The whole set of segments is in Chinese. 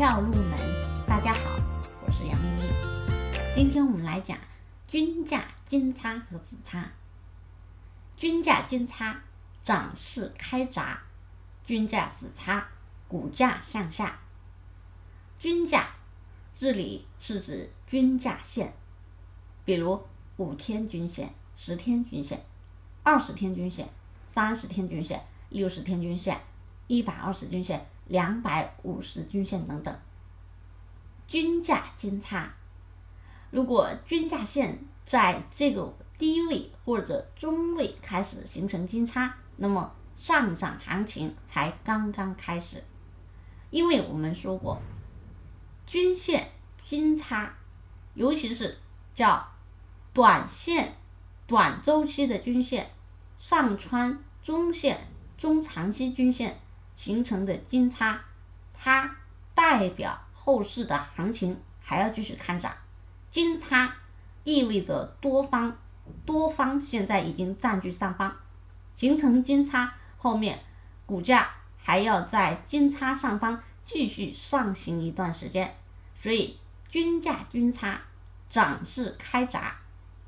票入门，大家好，我是杨咪咪。今天我们来讲均价金叉和子叉。均价金叉，涨势开闸；均价死叉，股价向下。均价这里是指均价线，比如五天均线、十天均线、二十天均线、三十天均线、六十天均线、一百二十均线。两百五十均线等等，均价金叉。如果均价线在这个低位或者中位开始形成金叉，那么上涨行情才刚刚开始。因为我们说过，均线金叉，尤其是叫短线、短周期的均线上穿中线、中长期均线。形成的金叉，它代表后市的行情还要继续看涨。金叉意味着多方多方现在已经占据上方，形成金叉后面股价还要在金叉上方继续上行一段时间，所以均价均差，涨势开闸，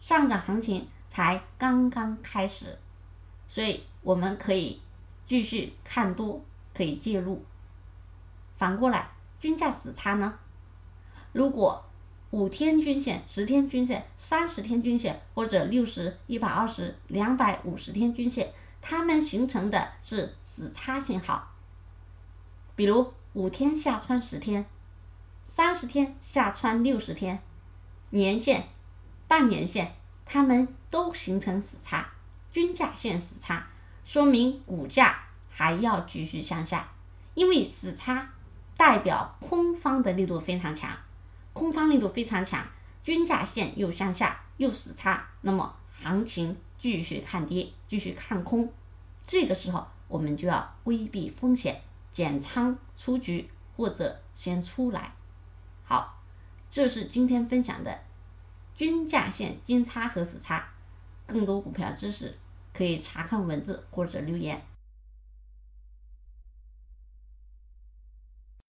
上涨行情才刚刚开始，所以我们可以继续看多。可以介入。反过来，均价死叉呢？如果五天均线、十天均线、三十天均线或者六十、一百二十、两百五十天均线，它们形成的是死叉信号。比如五天下穿十天，三十天下穿六十天，年线、半年线，它们都形成死叉，均价线死叉，说明股价。还要继续向下，因为死叉代表空方的力度非常强，空方力度非常强，均价线又向下又死叉，那么行情继续看跌，继续看空，这个时候我们就要规避风险，减仓出局或者先出来。好，这是今天分享的均价线金叉和死叉，更多股票知识可以查看文字或者留言。